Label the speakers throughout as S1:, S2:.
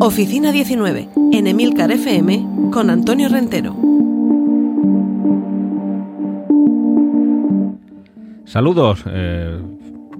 S1: Oficina 19, en Emilcar FM, con Antonio Rentero.
S2: Saludos, eh,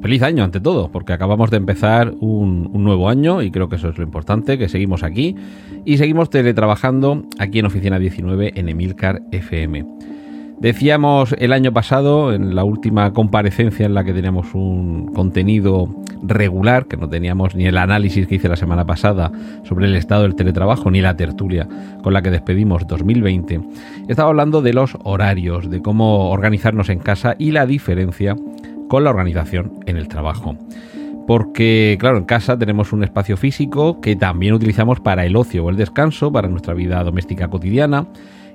S2: feliz año ante todo, porque acabamos de empezar un, un, nuevo año y creo que eso es lo importante, que seguimos aquí y seguimos teletrabajando aquí en Oficina 19 en Emilcar FM. Decíamos el año pasado, en la última comparecencia en la que teníamos un contenido regular, que no teníamos ni el análisis que hice la semana pasada sobre el estado del teletrabajo, ni la tertulia con la que despedimos 2020, estaba hablando de los horarios, de cómo organizarnos en casa y la diferencia con la organización en el trabajo. Porque, claro, en casa tenemos un espacio físico que también utilizamos para el ocio o el descanso, para nuestra vida doméstica cotidiana,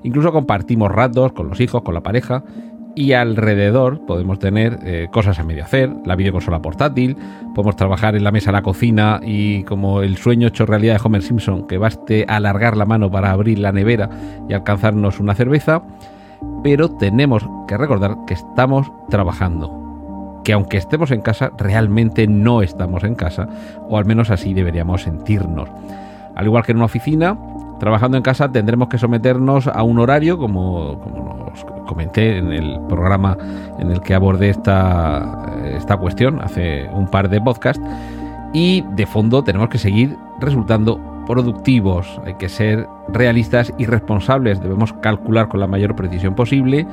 S2: Incluso compartimos ratos con los hijos, con la pareja y alrededor podemos tener eh, cosas a medio hacer, la videoconsola portátil, podemos trabajar en la mesa, la cocina y como el sueño hecho realidad de Homer Simpson, que baste alargar la mano para abrir la nevera y alcanzarnos una cerveza, pero tenemos que recordar que estamos trabajando, que aunque estemos en casa, realmente no estamos en casa, o al menos así deberíamos sentirnos. Al igual que en una oficina, trabajando en casa tendremos que someternos a un horario, como, como os comenté en el programa en el que abordé esta, esta cuestión hace un par de podcasts, y de fondo tenemos que seguir resultando productivos, hay que ser realistas y responsables, debemos calcular con la mayor precisión posible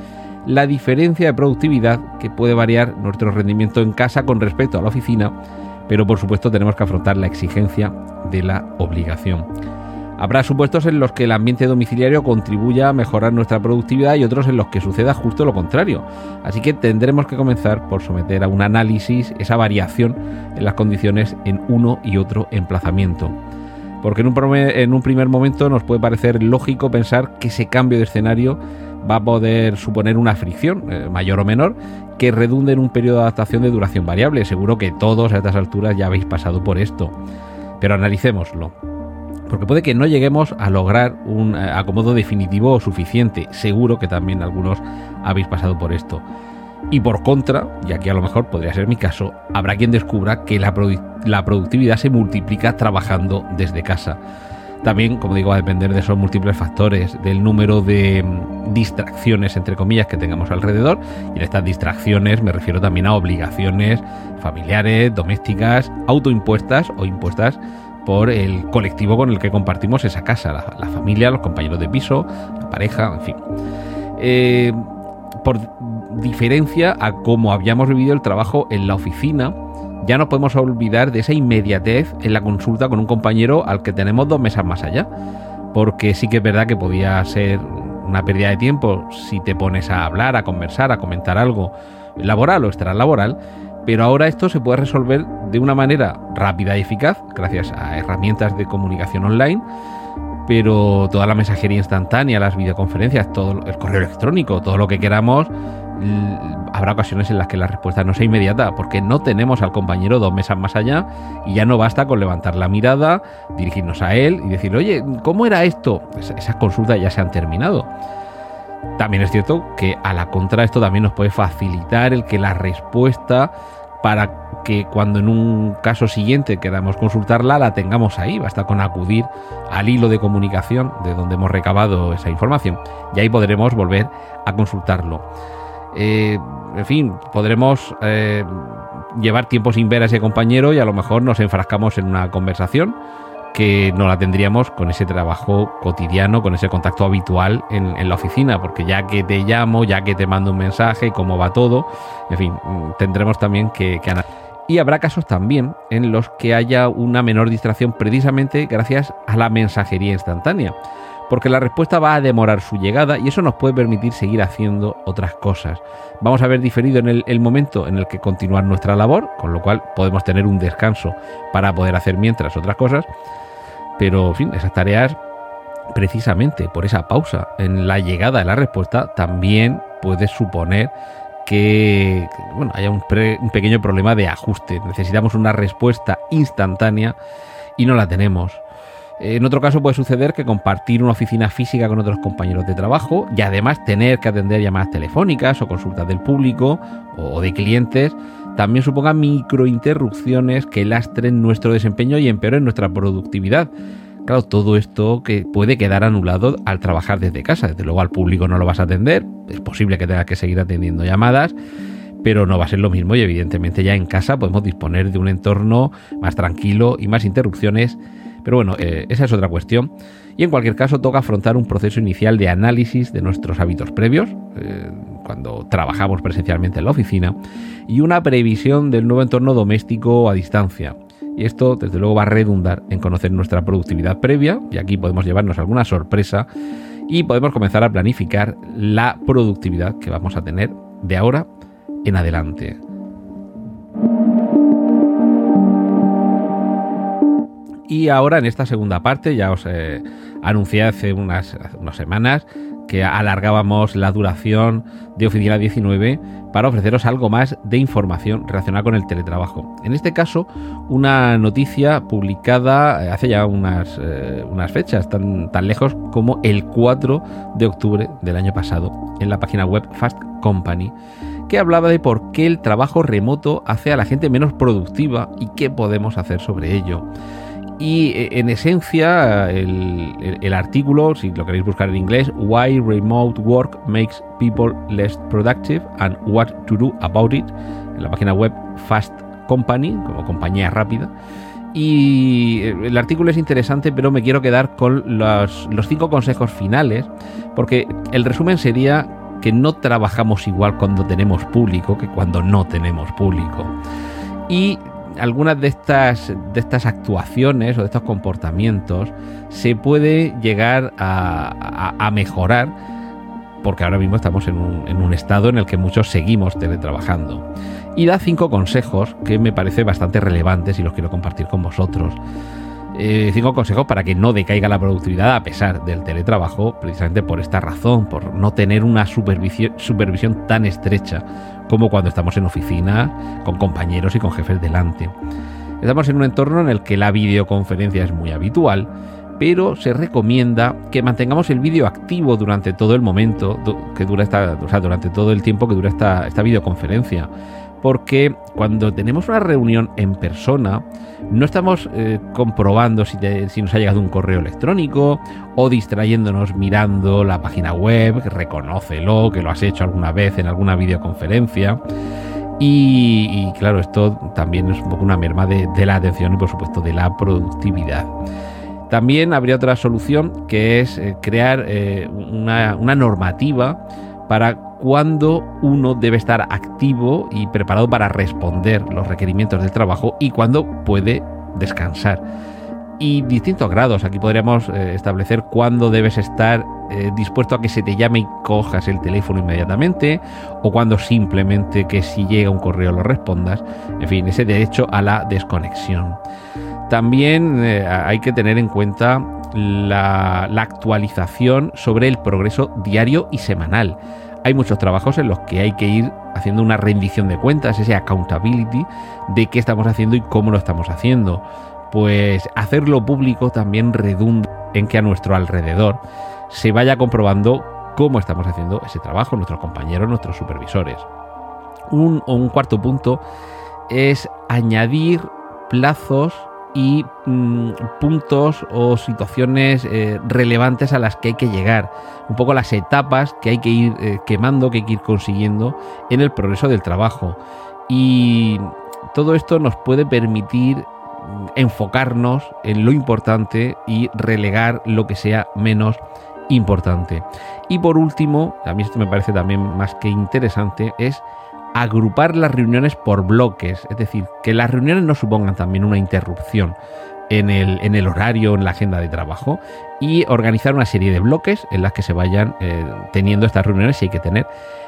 S2: la diferencia de productividad que puede variar nuestro rendimiento en casa con respecto a la oficina, pero por supuesto tenemos que afrontar la exigencia de la obligación. Habrá supuestos en los que el ambiente domiciliario contribuya a mejorar nuestra productividad y otros en los que suceda justo lo contrario. Así que tendremos que comenzar por someter a un análisis esa variación en las condiciones en uno y otro emplazamiento. Porque en un, primer momento nos puede parecer lógico pensar que ese cambio de escenario va a poder suponer una fricción, eh, mayor o menor, que redunde en un periodo de adaptación de duración variable. Seguro que todos a estas alturas ya habéis pasado por esto. Pero analicémoslo porque puede que no lleguemos a lograr un eh, acomodo definitivo o suficiente. Seguro que también algunos habéis pasado por esto. Y por contra, y aquí a lo mejor podría ser mi caso, habrá quien descubra que la, la productividad se multiplica trabajando desde casa. También, como digo, va a depender de esos múltiples factores, del número de mm, distracciones, entre comillas, que tengamos alrededor. Y en estas distracciones me refiero también a obligaciones familiares, domésticas, autoimpuestas o impuestas por el colectivo con el que compartimos esa casa, la, familia, los compañeros de piso, la pareja, en fin. Eh, por diferencia a cómo habíamos vivido el trabajo en la oficina, ya no podemos olvidar de esa inmediatez en la consulta con un compañero al que tenemos dos mesas más allá. Porque sí que es verdad que podía ser una pérdida de tiempo si te pones a hablar, a conversar, a comentar algo laboral o extralaboral, pero ahora esto se puede resolver de una manera rápida y eficaz, gracias a herramientas de comunicación online, pero toda la mensajería instantánea, las videoconferencias, todo el correo electrónico, todo lo que queramos, habrá ocasiones en las que la respuesta no sea inmediata, porque no tenemos al compañero dos mesas más allá y ya no basta con levantar la mirada, dirigirnos a él y decir, oye, ¿cómo era esto? esas consultas ya se han terminado. También es cierto que a la contra esto también nos puede facilitar el que la respuesta para que cuando en un caso siguiente queramos consultarla la tengamos ahí, basta con acudir al hilo de comunicación de donde hemos recabado esa información. Y ahí podremos volver a consultarlo. Eh, en fin, podremos eh, llevar tiempo sin ver a ese compañero y a lo mejor nos enfrascamos en una conversación que no la tendríamos con ese trabajo cotidiano, con ese contacto habitual en, la oficina, porque ya que te llamo, ya que te mando un mensaje, cómo va todo, en fin, tendremos también que, que y habrá casos también en los que haya una menor distracción precisamente gracias a la mensajería instantánea, porque la respuesta va a demorar su llegada y eso nos puede permitir seguir haciendo otras cosas. Vamos a ver diferido en el, momento en el que continuar nuestra labor, con lo cual podemos tener un descanso para poder hacer mientras otras cosas, pero en fin, esas tareas precisamente por esa pausa en la llegada de la respuesta también puede suponer que bueno, haya un, pequeño problema de ajuste. Necesitamos una respuesta instantánea y no la tenemos. En otro caso puede suceder que compartir una oficina física con otros compañeros de trabajo y además tener que atender llamadas telefónicas o consultas del público o de clientes también suponga microinterrupciones que lastren nuestro desempeño y empeoren nuestra productividad. Claro, todo esto que puede quedar anulado al trabajar desde casa. Desde luego al público no lo vas a atender. Es posible que tengas que seguir atendiendo llamadas, pero no va a ser lo mismo y evidentemente ya en casa podemos disponer de un entorno más tranquilo y más interrupciones. Pero bueno, eh, esa es otra cuestión. Y en cualquier caso toca afrontar un proceso inicial de análisis de nuestros hábitos previos, eh, cuando trabajamos presencialmente en la oficina, y una previsión del nuevo entorno doméstico a distancia. Y esto, desde luego, va a redundar en conocer nuestra productividad previa, y aquí podemos llevarnos alguna sorpresa, y podemos comenzar a planificar la productividad que vamos a tener de ahora en adelante. Y ahora en esta segunda parte, ya os eh, anuncié hace unas, semanas que alargábamos la duración de Oficina 19 para ofreceros algo más de información relacionada con el teletrabajo. En este caso, una noticia publicada eh, hace ya unas, eh, unas fechas tan, tan lejos como el 4 de octubre del año pasado en la página web Fast Company que hablaba de por qué el trabajo remoto hace a la gente menos productiva y qué podemos hacer sobre ello. Y eh, en esencia, el, artículo, si lo queréis buscar en inglés, Why Remote Work Makes People Less Productive and What to Do About It, en la página web Fast Company, como compañía rápida. Y eh, el artículo es interesante, pero me quiero quedar con los, los cinco consejos finales, porque el resumen sería que no trabajamos igual cuando tenemos público que cuando no tenemos público. Y algunas de estas, de estas actuaciones o de estos comportamientos se puede llegar a, mejorar porque ahora mismo estamos en un, en un, estado en el que muchos seguimos teletrabajando. Y da cinco consejos que me parece bastante relevantes y los quiero compartir con vosotros. Eh, cinco consejos para que no decaiga la productividad a pesar del teletrabajo, precisamente por esta razón, por no tener una supervisión, supervisión tan estrecha como cuando estamos en oficina, con compañeros y con jefes delante. Estamos en un entorno en el que la videoconferencia es muy habitual, pero se recomienda que mantengamos el vídeo activo durante todo el momento que dura esta, o sea, durante todo el tiempo que dura esta, esta videoconferencia porque cuando tenemos una reunión en persona, no estamos eh, comprobando si, nos ha llegado un correo electrónico o distrayéndonos mirando la página web, reconócelo, que lo has hecho alguna vez en alguna videoconferencia. Y, claro, esto también es un poco una merma de, la atención y por supuesto de la productividad. También habría otra solución que es eh, crear eh, una, una normativa para cuándo uno debe estar activo y preparado para responder los requerimientos del trabajo y cuándo puede descansar. Y distintos grados, aquí podríamos eh, establecer cuándo debes estar eh, dispuesto a que se te llame y cojas el teléfono inmediatamente, o cuando simplemente que si llega un correo lo respondas, en fin, ese derecho a la desconexión. También eh, hay que tener en cuenta la actualización sobre el progreso diario y semanal hay muchos trabajos en los que hay que ir haciendo una rendición de cuentas, ese accountability de qué estamos haciendo y cómo lo estamos haciendo. Pues hacerlo público también redunda en que a nuestro alrededor se vaya comprobando cómo estamos haciendo ese trabajo, nuestros compañeros, nuestros supervisores. Un, un cuarto punto es añadir plazos y mm, puntos o situaciones eh, relevantes a las que hay que llegar, un poco las etapas que hay que ir eh, quemando, que hay que ir consiguiendo en el progreso del trabajo. Y todo esto nos puede permitir enfocarnos en lo importante y relegar lo que sea menos importante. Y por último, a mí esto me parece también más que interesante, es agrupar las reuniones por bloques, es decir, que las reuniones no supongan también una interrupción en el, en el horario, en la agenda de trabajo y organizar una serie de bloques en las que se vayan eh, teniendo estas reuniones si hay que tener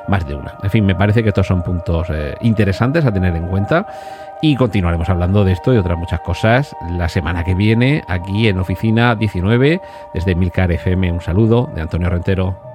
S2: más de una. En fin, me parece que estos son puntos eh, interesantes a tener en cuenta y continuaremos hablando de esto y otras muchas cosas la semana que viene aquí en Oficina 19 desde Milcar FM. Un saludo de Antonio Rentero.